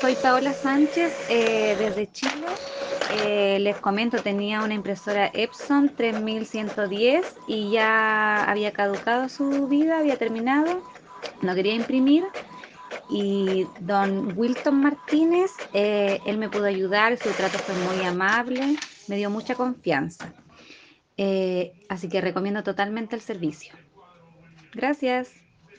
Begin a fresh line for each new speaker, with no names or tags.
soy Paola Sánchez eh, desde Chile. Eh, les comento, tenía una impresora Epson 3110 y ya había caducado su vida, había terminado, no quería imprimir. Y don Wilton Martínez, eh, él me pudo ayudar, su trato fue muy amable, me dio mucha confianza. Eh, así que recomiendo totalmente el servicio. Gracias.